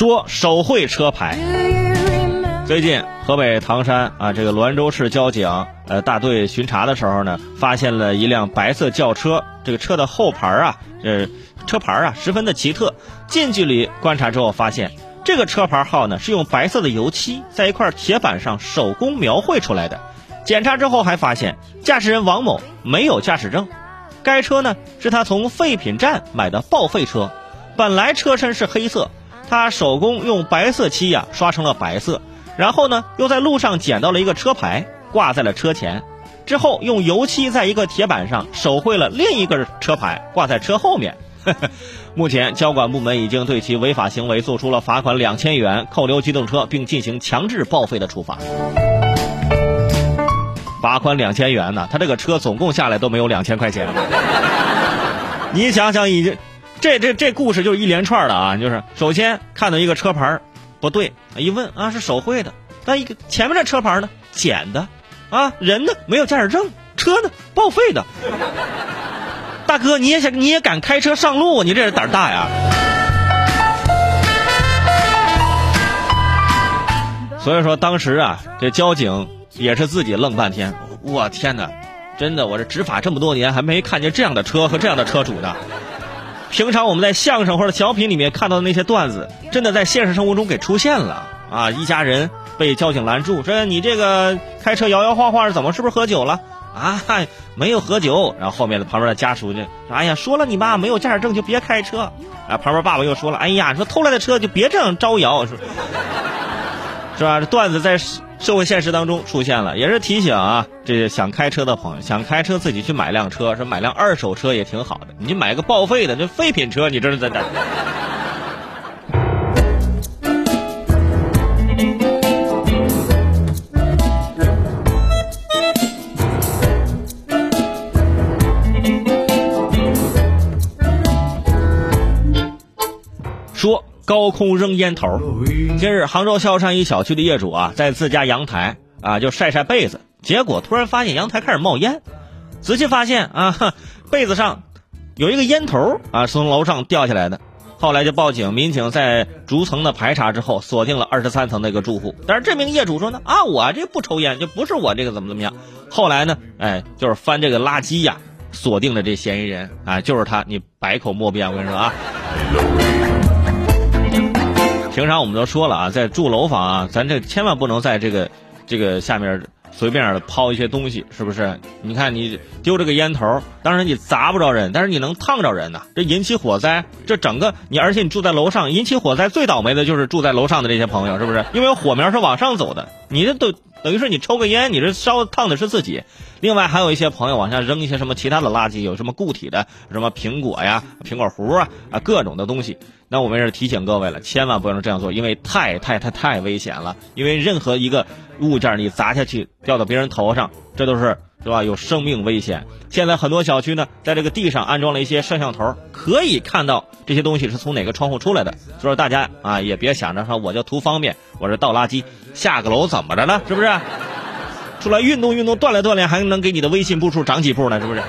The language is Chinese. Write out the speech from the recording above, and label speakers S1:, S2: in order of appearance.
S1: 说手绘车牌。最近河北唐山啊，这个滦州市交警呃大队巡查的时候呢，发现了一辆白色轿车，这个车的后牌啊，这车牌啊十分的奇特。近距离观察之后发现，这个车牌号呢是用白色的油漆在一块铁板上手工描绘出来的。检查之后还发现，驾驶人王某没有驾驶证，该车呢是他从废品站买的报废车，本来车身是黑色，他手工用白色漆呀刷成了白色。然后呢，又在路上捡到了一个车牌，挂在了车前，之后用油漆在一个铁板上手绘了另一个车牌，挂在车后面。目前交管部门已经对其违法行为作出了罚款两千元、扣留机动车，并进行强制报废的处罚。罚款两千元呢，他这个车总共下来都没有两千块钱。你想想，已经，这这这故事就是一连串的啊，就是首先看到一个车牌。不对，一问啊是手绘的，但一个前面这车牌呢剪的，啊人呢没有驾驶证，车呢报废的。大哥你也想你也敢开车上路，你这是胆大呀！所以说当时啊，这交警也是自己愣半天，我天哪，真的我这执法这么多年还没看见这样的车和这样的车主呢。平常我们在相声或者小品里面看到的那些段子，真的在现实生活中给出现了啊！一家人被交警拦住，说你这个开车摇摇晃晃的怎么？是不是喝酒了？啊，没有喝酒。然后后面的旁边的家属就，哎呀，说了你妈没有驾驶证就别开车。啊，旁边爸爸又说了，哎呀，说偷来的车就别这样招摇，是吧？这段子在。社会现实当中出现了，也是提醒啊，这想开车的朋友，想开车自己去买辆车，说买辆二手车也挺好的。你买个报废的这废品车，你这是在哪？说。高空扔烟头。近日，杭州萧山一小区的业主啊，在自家阳台啊就晒晒被子，结果突然发现阳台开始冒烟。仔细发现啊，被子上有一个烟头啊，是从楼上掉下来的。后来就报警，民警在逐层的排查之后，锁定了二十三层那个住户。但是这名业主说呢，啊，我这不抽烟，就不是我这个怎么怎么样。后来呢，哎，就是翻这个垃圾呀，锁定了这嫌疑人啊，就是他，你百口莫辩。我跟你说啊。平常我们都说了啊，在住楼房啊，咱这千万不能在这个这个下面随便抛一些东西，是不是？你看你丢这个烟头，当然你砸不着人，但是你能烫着人呐，这引起火灾，这整个你而且你住在楼上，引起火灾最倒霉的就是住在楼上的这些朋友，是不是？因为火苗是往上走的，你这都等于是你抽个烟，你这烧烫的是自己。另外还有一些朋友往下扔一些什么其他的垃圾，有什么固体的，什么苹果呀、苹果核啊啊各种的东西。那我们是提醒各位了，千万不能这样做，因为太太太太危险了。因为任何一个物件你砸下去掉到别人头上，这都是是吧？有生命危险。现在很多小区呢，在这个地上安装了一些摄像头，可以看到这些东西是从哪个窗户出来的。所以说大家啊，也别想着说我就图方便，我这倒垃圾，下个楼怎么着呢？是不是？出来运动运动，锻炼锻炼，还能给你的微信步数涨几步呢？是不是？